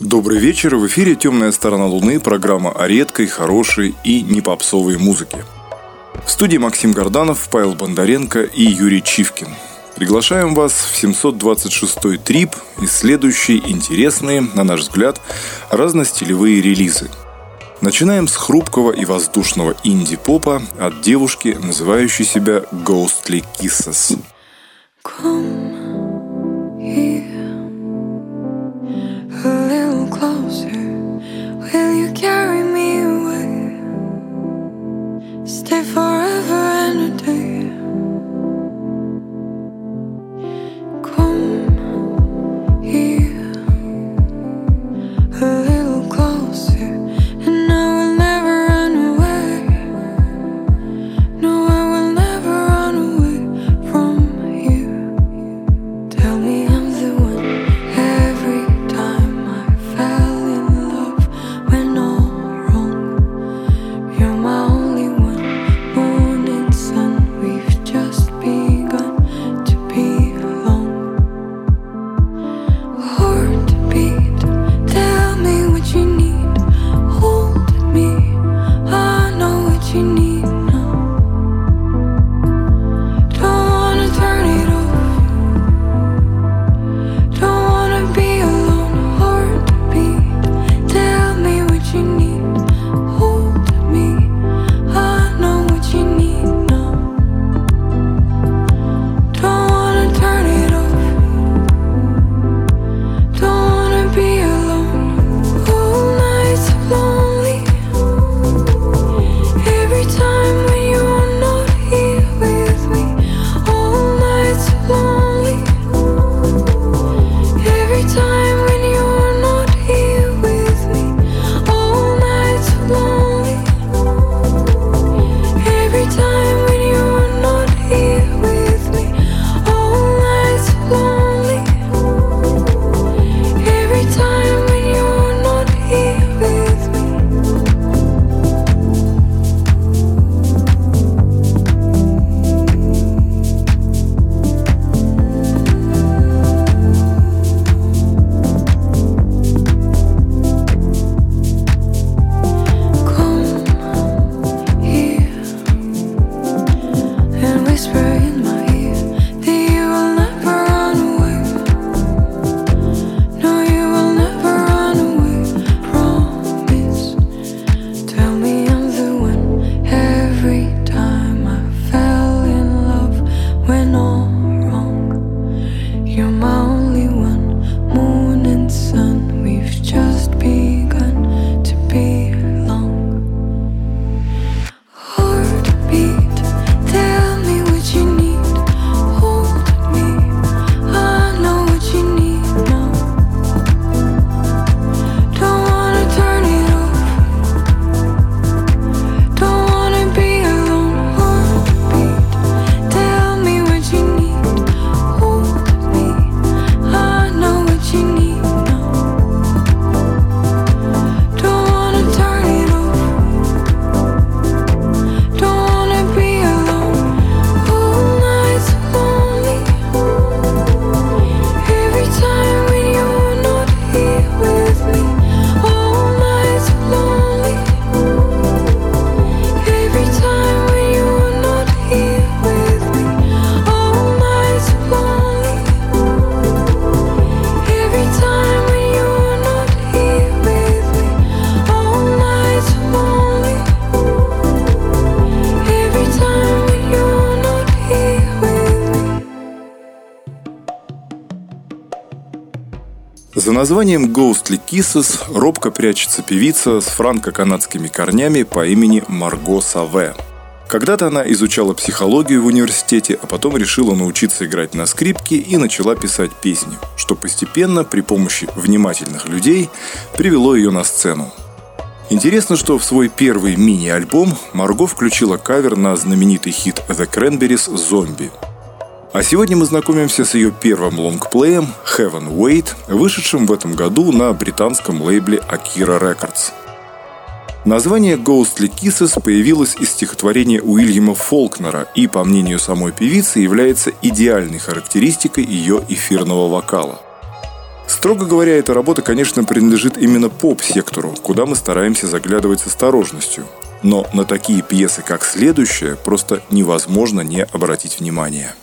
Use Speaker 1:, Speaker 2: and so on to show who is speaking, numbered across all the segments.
Speaker 1: Добрый вечер. В эфире «Темная сторона Луны» программа о редкой, хорошей и непопсовой музыке. В студии Максим Горданов, Павел Бондаренко и Юрий Чивкин. Приглашаем вас в 726-й трип, исследующий интересные, на наш взгляд, разностилевые релизы. Начинаем с хрупкого и воздушного инди-попа от девушки, называющей себя Ghostly Kisses. Come названием Ghostly Kisses робко прячется певица с франко-канадскими корнями по имени Марго Саве. Когда-то она изучала психологию в университете, а потом решила научиться играть на скрипке и начала писать песни, что постепенно при помощи внимательных людей привело ее на сцену. Интересно, что в свой первый мини-альбом Марго включила кавер на знаменитый хит The Cranberries «Зомби», а сегодня мы знакомимся с ее первым лонгплеем Heaven Wait, вышедшим в этом году на британском лейбле Akira Records.
Speaker 2: Название Ghostly Kisses появилось из стихотворения Уильяма Фолкнера и, по мнению самой певицы, является идеальной характеристикой ее эфирного вокала. Строго говоря, эта работа, конечно, принадлежит именно поп-сектору, куда мы стараемся заглядывать с осторожностью. Но на такие пьесы, как следующая, просто невозможно не обратить внимание.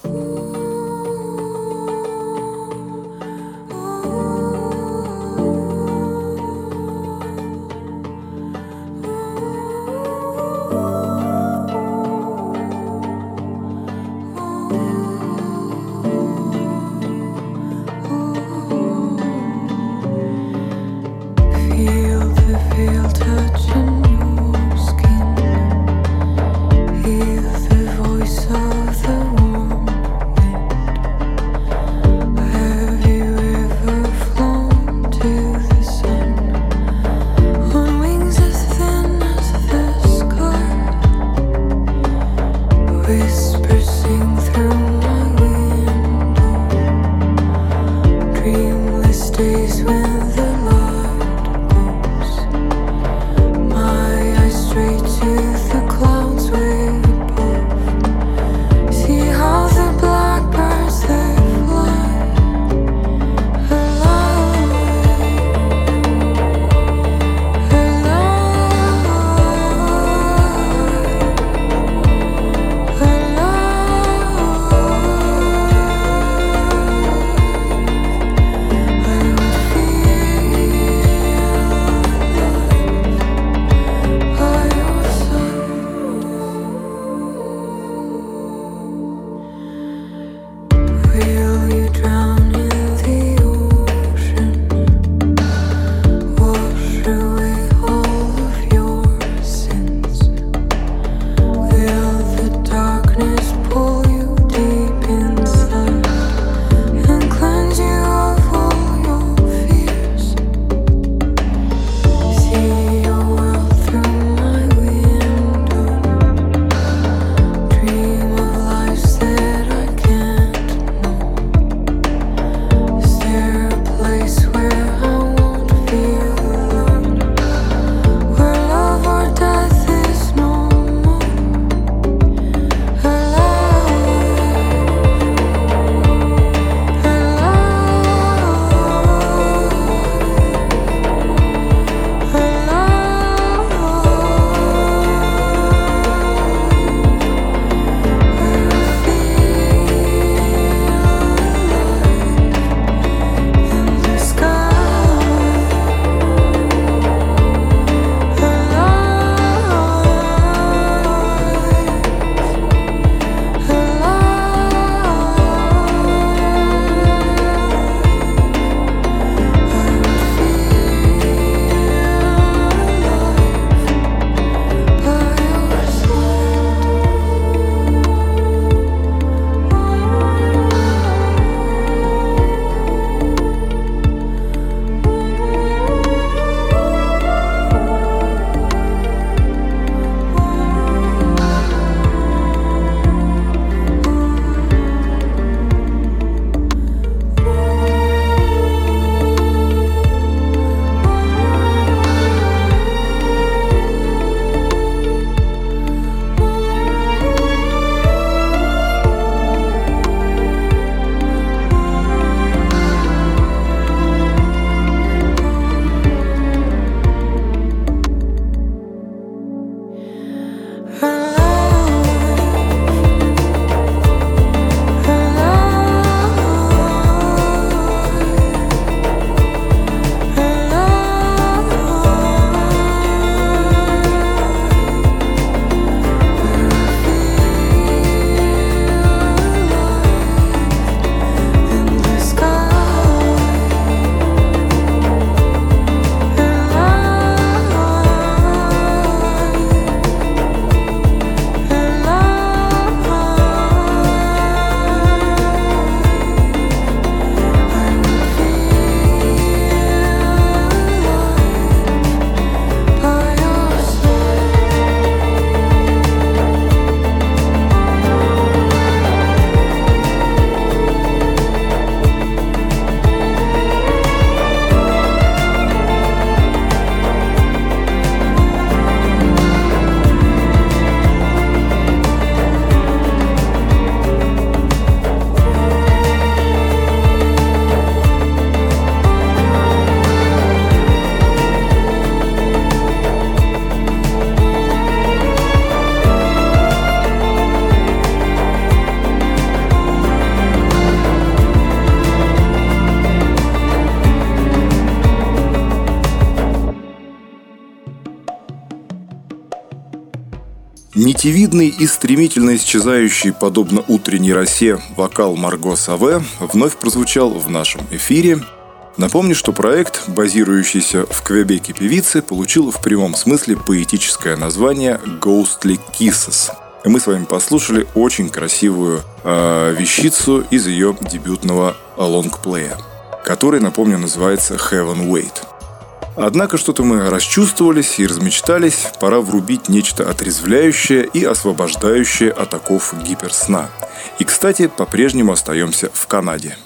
Speaker 2: Нитевидный и стремительно исчезающий, подобно утренней росе, вокал Марго Саве вновь прозвучал в нашем эфире. Напомню, что проект, базирующийся в Квебеке певицы, получил в прямом смысле поэтическое название «Ghostly Kisses». И мы с вами послушали очень красивую э, вещицу из ее дебютного лонгплея, который, напомню, называется «Heaven Wait». Однако что-то мы расчувствовались и размечтались, пора врубить нечто отрезвляющее и освобождающее от оков гиперсна. И, кстати, по-прежнему остаемся в Канаде.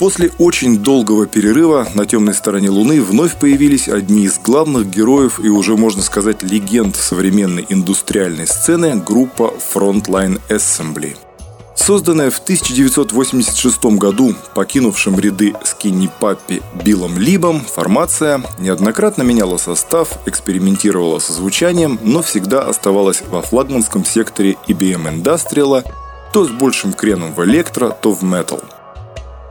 Speaker 2: После очень долгого перерыва на темной стороне Луны вновь появились одни из главных героев и уже, можно сказать, легенд современной индустриальной сцены группа Frontline Assembly. Созданная в 1986 году покинувшим ряды Скинни Паппи Биллом Либом, формация неоднократно меняла состав, экспериментировала со звучанием, но всегда оставалась во флагманском секторе IBM Industrial, то с большим креном в электро, то в метал –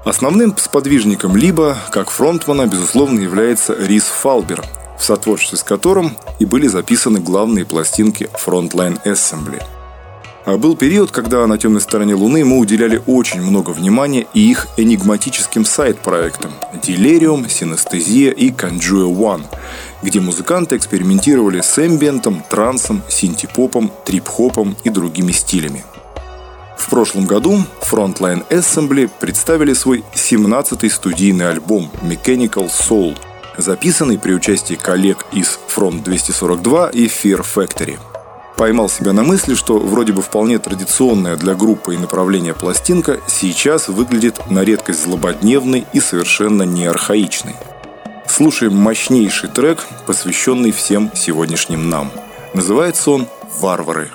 Speaker 2: Основным сподвижником Либо, как фронтмана, безусловно, является Рис Фалбер, в сотворчестве с которым и были записаны главные пластинки Frontline Assembly. А был период, когда на темной стороне Луны мы уделяли очень много внимания и их энигматическим сайт-проектам Delirium, Synesthesia и Conjure One, где музыканты экспериментировали с эмбиентом, трансом, синтепопом, трип-хопом и другими стилями. В прошлом году Frontline Assembly представили свой 17-й студийный альбом Mechanical Soul, записанный при участии коллег из Front 242 и Fear Factory. Поймал себя на мысли, что вроде бы вполне традиционная для группы и направления пластинка сейчас выглядит на редкость злободневной и совершенно не архаичной. Слушаем мощнейший трек, посвященный всем сегодняшним нам. Называется он «Варвары».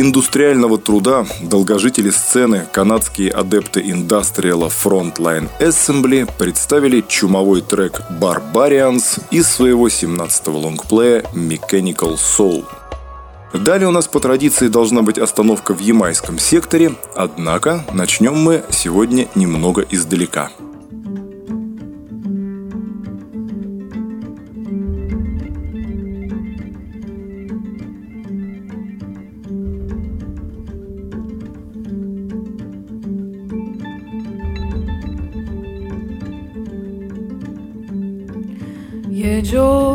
Speaker 2: индустриального труда долгожители сцены, канадские адепты индастриала Frontline Assembly представили чумовой трек Barbarians из своего 17-го лонгплея Mechanical Soul. Далее у нас по традиции должна быть остановка в ямайском секторе, однако начнем мы сегодня немного издалека –
Speaker 3: yo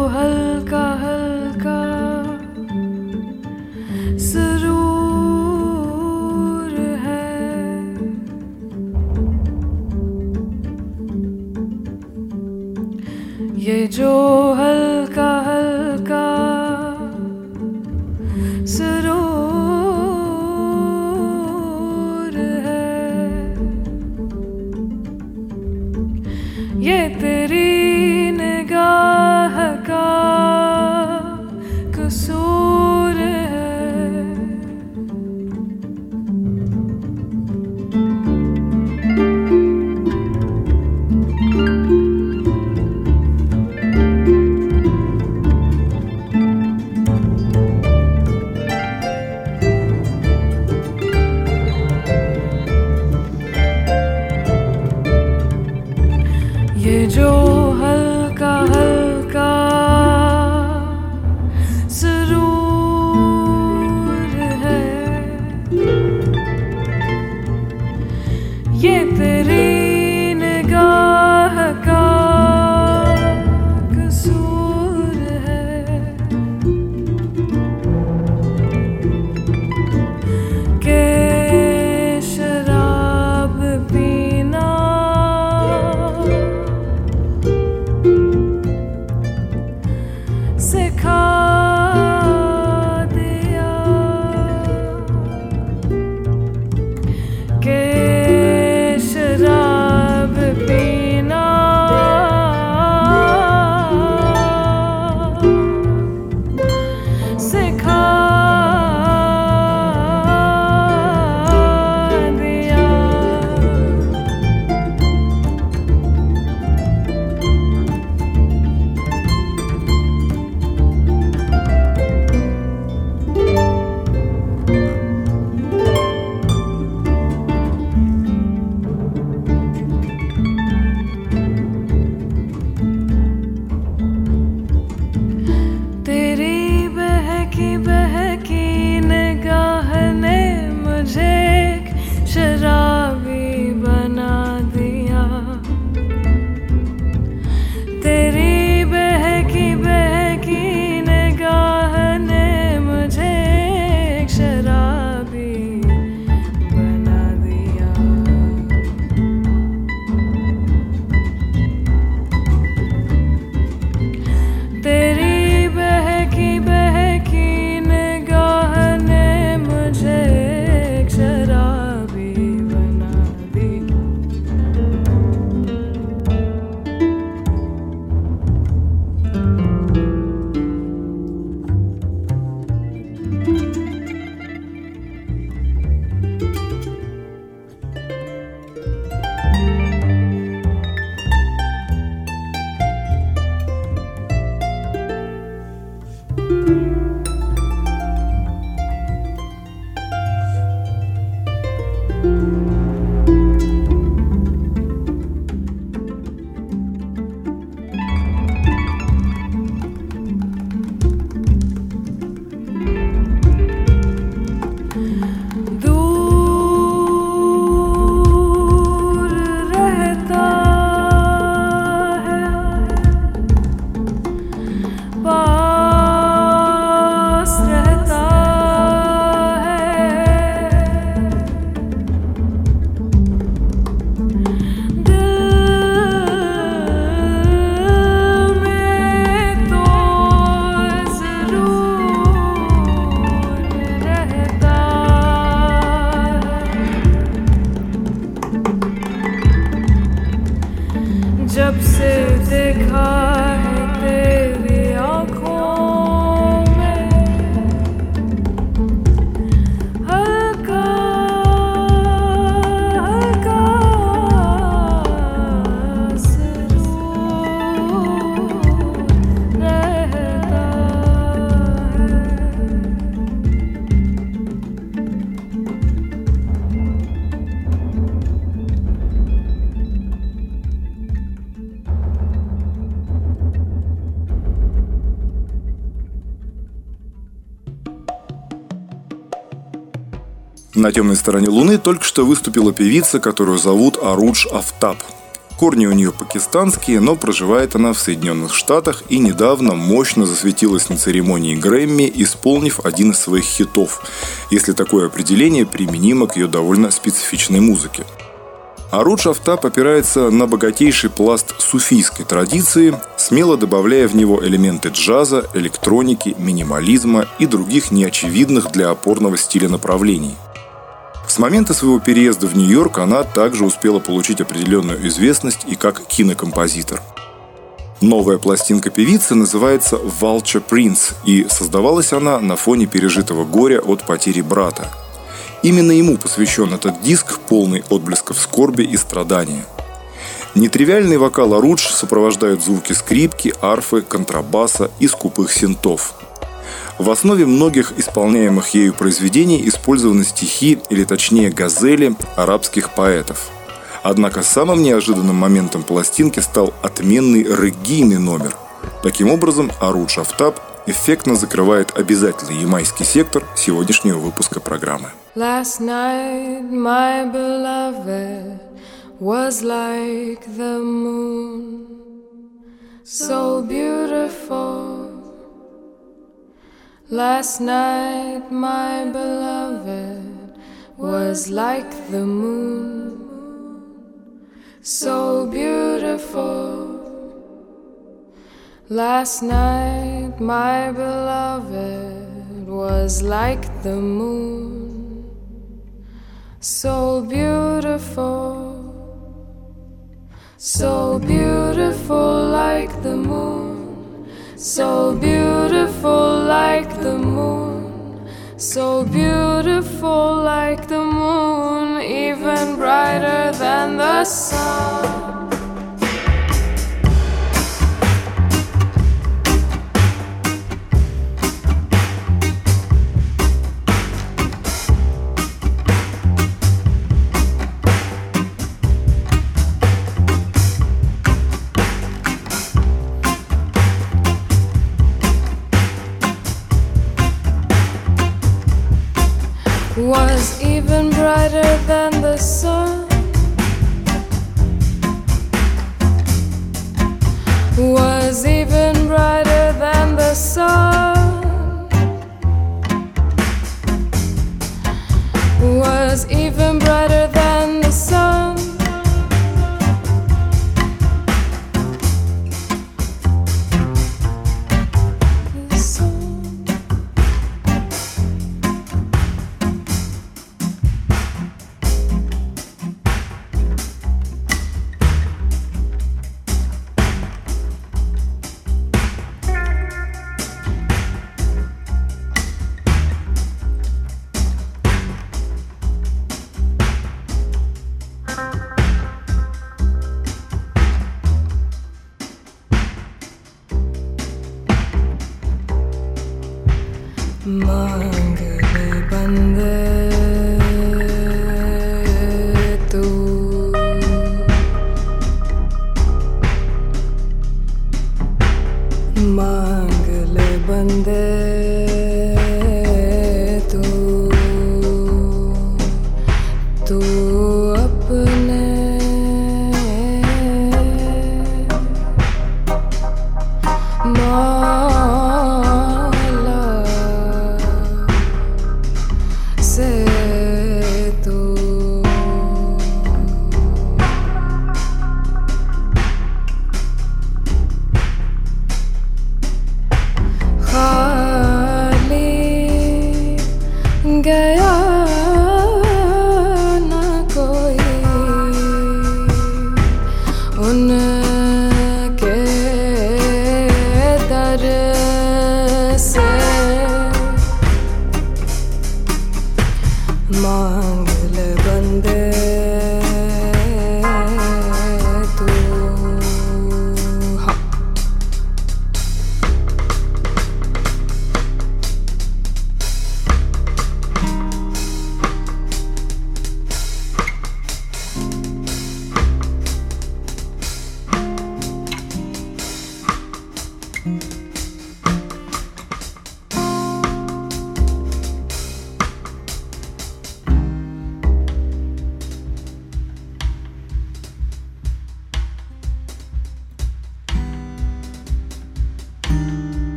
Speaker 2: На темной стороне Луны только что выступила певица, которую зовут Арудж Афтаб. Корни у нее пакистанские, но проживает она в Соединенных Штатах и недавно мощно засветилась на церемонии Грэмми, исполнив один из своих хитов, если такое определение применимо к ее довольно специфичной музыке. Арудж Афтаб опирается на богатейший пласт суфийской традиции, смело добавляя в него элементы джаза, электроники, минимализма и других неочевидных для опорного стиля направлений – с момента своего переезда в Нью-Йорк она также успела получить определенную известность и как кинокомпозитор. Новая пластинка певицы называется «Vulture Prince», и создавалась она на фоне пережитого горя от потери брата. Именно ему посвящен этот диск, полный отблесков скорби и страдания. Нетривиальный вокал Арудж сопровождают звуки скрипки, арфы, контрабаса и скупых синтов – в основе многих исполняемых ею произведений использованы стихи, или точнее газели, арабских поэтов. Однако самым неожиданным моментом пластинки стал отменный регийный номер. Таким образом, Арудж Афтаб эффектно закрывает обязательный ямайский сектор сегодняшнего выпуска программы.
Speaker 3: Last night, my beloved was like the moon, so beautiful. Last night, my beloved was like the moon, so beautiful. Last night, my beloved was like the moon, so beautiful, so beautiful like the moon so beautiful like the moon, so beautiful like the moon, even brighter than the sun. Was even brighter than the sun. Was even brighter than the sun. Was even brighter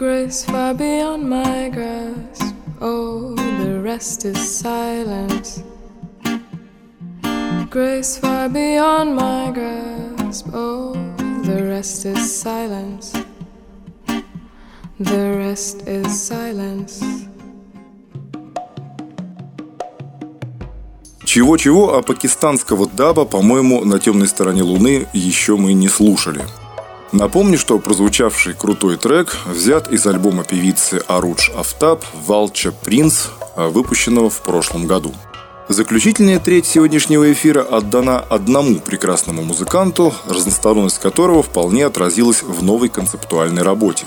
Speaker 3: Grace far beyond my grasp. Oh, the rest is silence. Grace far beyond my grasp. Oh, the rest is silence. The rest is silence.
Speaker 2: Чего-чего, а пакистанского даба, по-моему, на темной стороне Луны еще мы не слушали. Напомню, что прозвучавший крутой трек взят из альбома певицы Арудж Афтаб «Валча Принц», выпущенного в прошлом году. Заключительная треть сегодняшнего эфира отдана одному прекрасному музыканту, разносторонность которого вполне отразилась в новой концептуальной работе.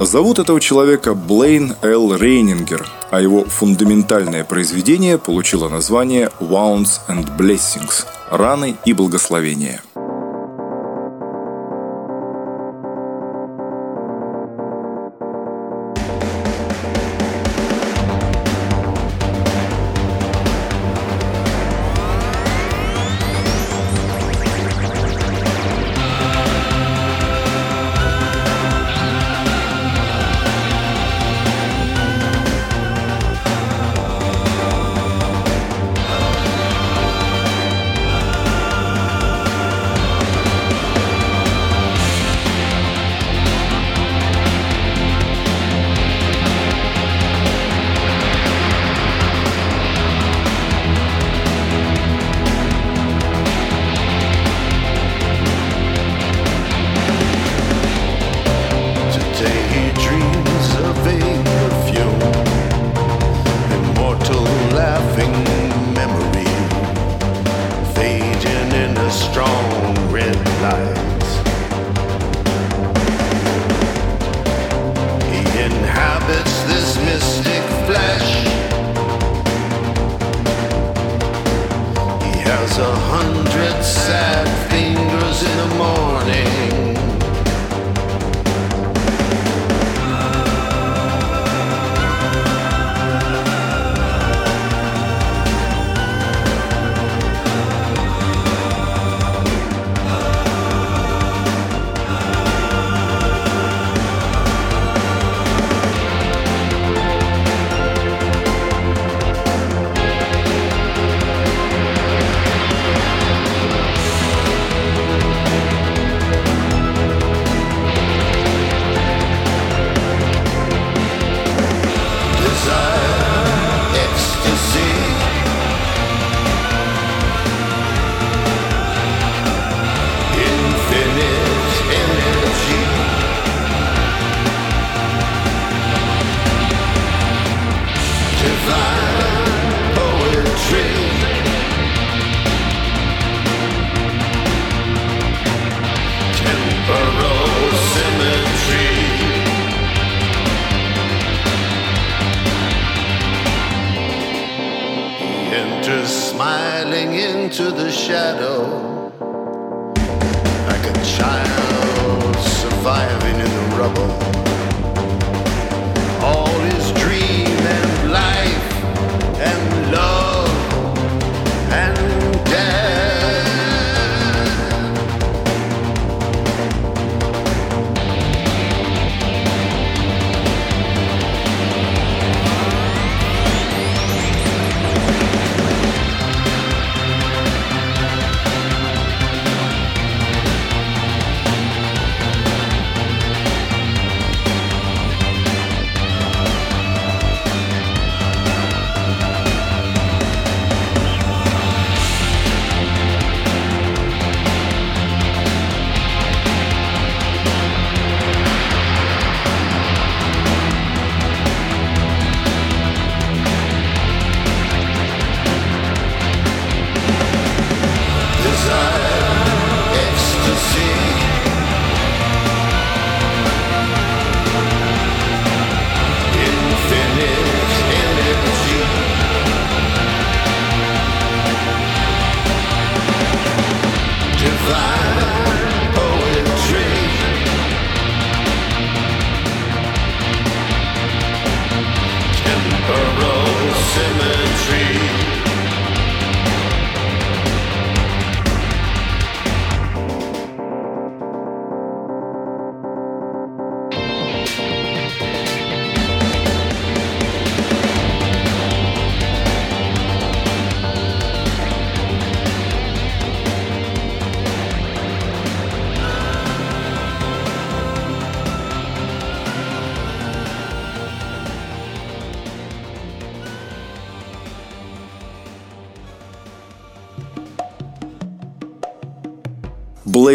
Speaker 2: Зовут этого человека Блейн Л. Рейнингер, а его фундаментальное произведение получило название «Wounds and Blessings» – «Раны и благословения».
Speaker 4: Shadow Barrel cemetery.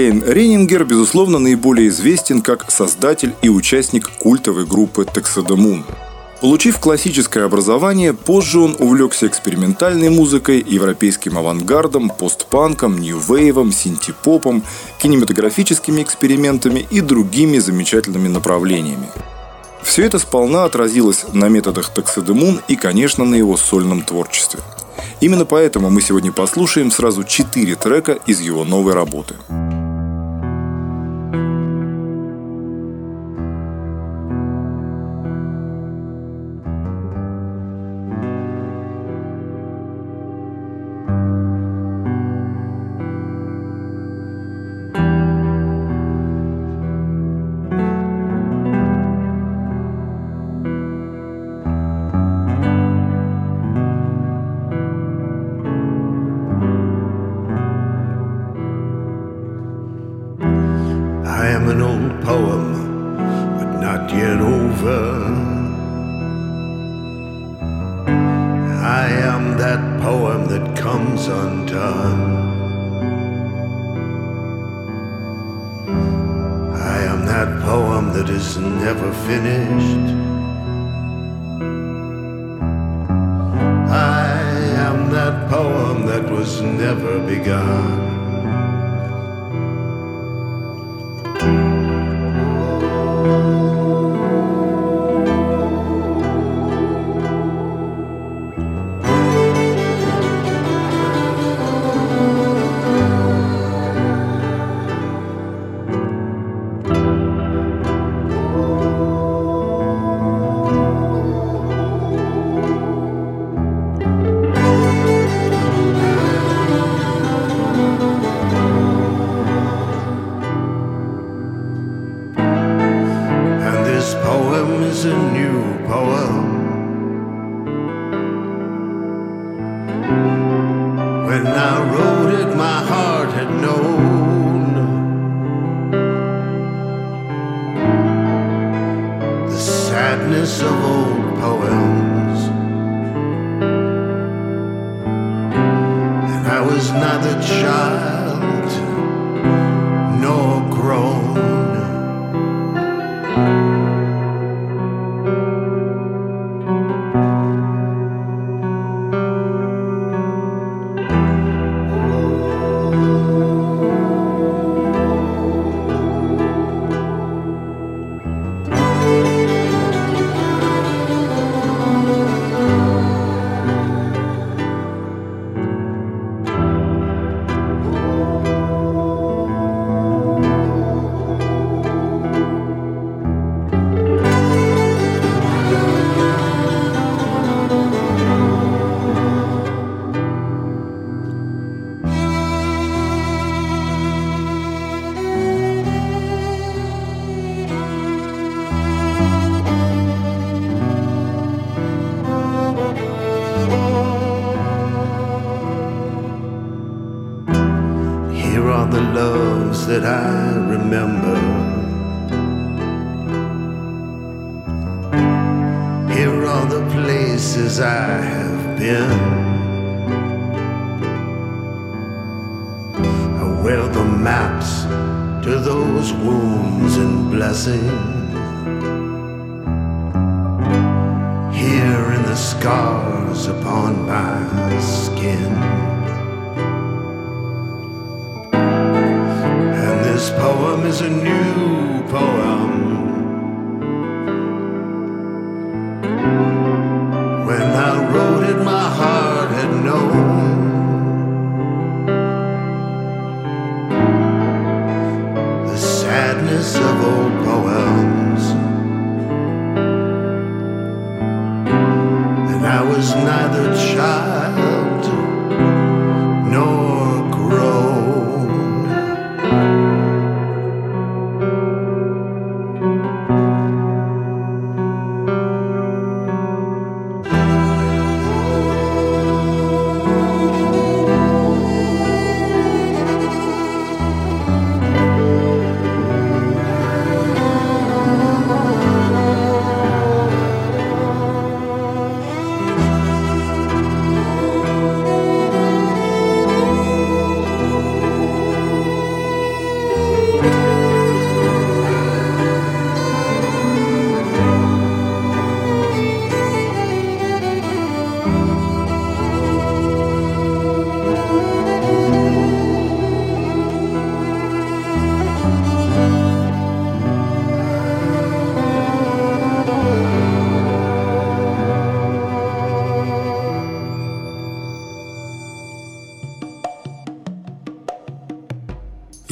Speaker 4: Лейн Ренингер, безусловно, наиболее известен как создатель и участник культовой группы Тексадемун. Получив классическое образование, позже он увлекся экспериментальной музыкой, европейским авангардом, постпанком, нью-вейвом, синтепопом, кинематографическими экспериментами и другими замечательными направлениями. Все это сполна отразилось на методах Таксидемун и, конечно, на его сольном творчестве. Именно поэтому мы сегодня послушаем сразу четыре трека из его новой работы. that poem that comes undone. I am that poem that is never finished. I am that poem that was never begun.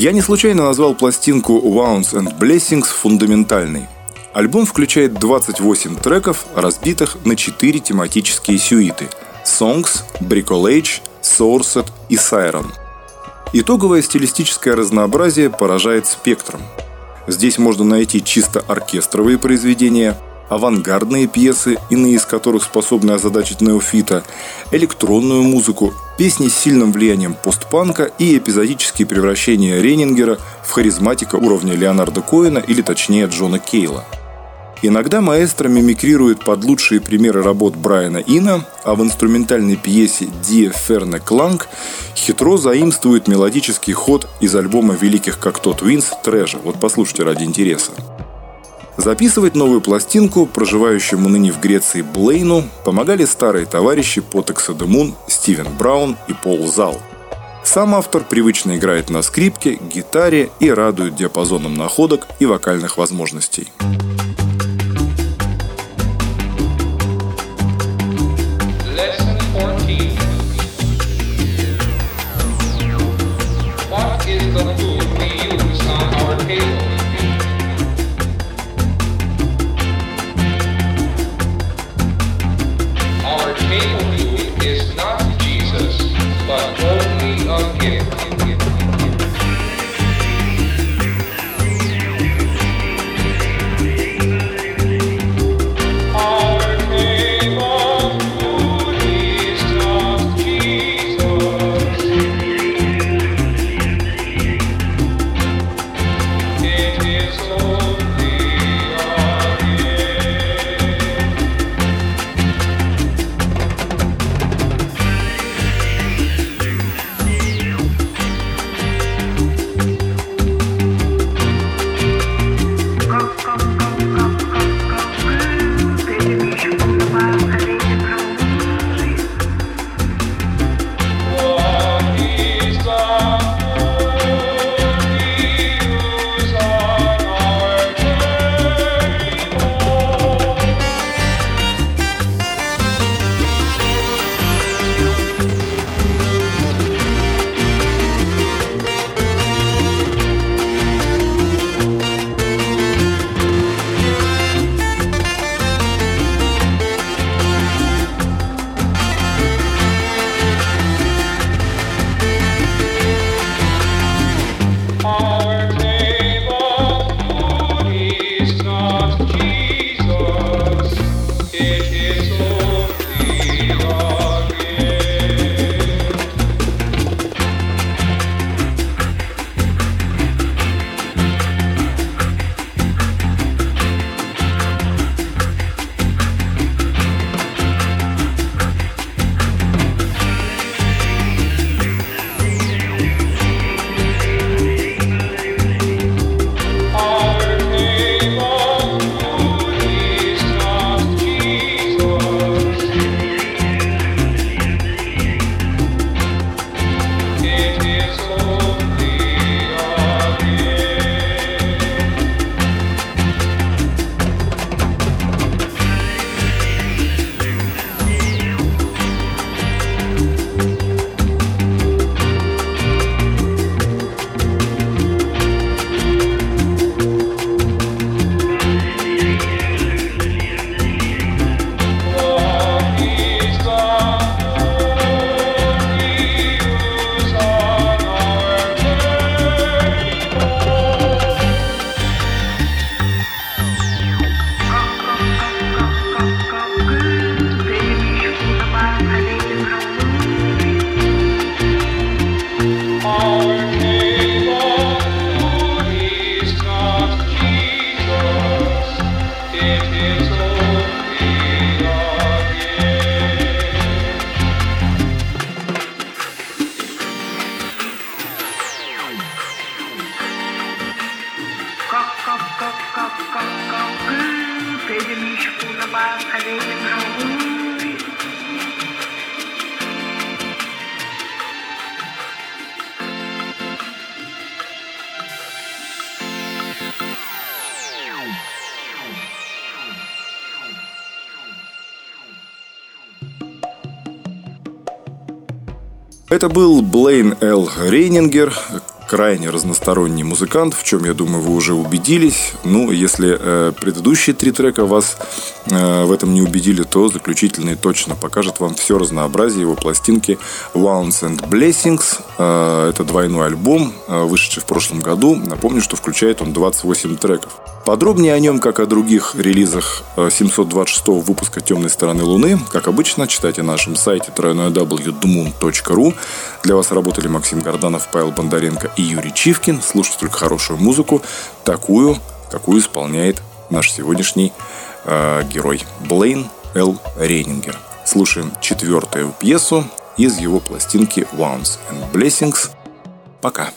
Speaker 2: Я не случайно назвал пластинку Wounds and Blessings фундаментальной. Альбом включает 28 треков, разбитых на 4 тематические сюиты – Songs, Bricolage, Sourced и Siren. Итоговое стилистическое разнообразие поражает спектром. Здесь можно найти чисто оркестровые произведения, авангардные пьесы, иные из которых способны озадачить неофита, электронную музыку, песни с сильным влиянием постпанка и эпизодические превращения Ренингера в харизматика уровня Леонарда Коэна или точнее Джона Кейла. Иногда маэстро мимикрирует под лучшие примеры работ Брайана Ина, а в инструментальной пьесе «Die Ferne Klang» хитро заимствует мелодический ход из альбома великих как тот Винс «Трэжа». Вот послушайте ради интереса. Записывать новую пластинку проживающему ныне в Греции Блейну помогали старые товарищи Потекса де Мун, Стивен Браун и Пол Зал. Сам автор привычно играет на скрипке, гитаре и радует диапазоном находок и вокальных возможностей. Это был Блейн Л. Рейнингер, крайне разносторонний музыкант, в чем, я думаю, вы уже убедились. Ну, если э, предыдущие три трека вас э, в этом не убедили, то заключительный точно покажет вам все разнообразие его пластинки Wounds and Blessings. Э, это двойной альбом, э, вышедший в прошлом году. Напомню, что включает он 28 треков. Подробнее о нем, как о других релизах 726 выпуска «Темной стороны Луны», как обычно, читайте на нашем сайте www.dmoon.ru. Для вас работали Максим Горданов, Павел Бондаренко и Юрий Чивкин. Слушайте только хорошую музыку, такую, какую исполняет наш сегодняшний э, герой Блейн Л. Рейнингер. Слушаем четвертую пьесу из его пластинки «Wounds and Blessings». Пока.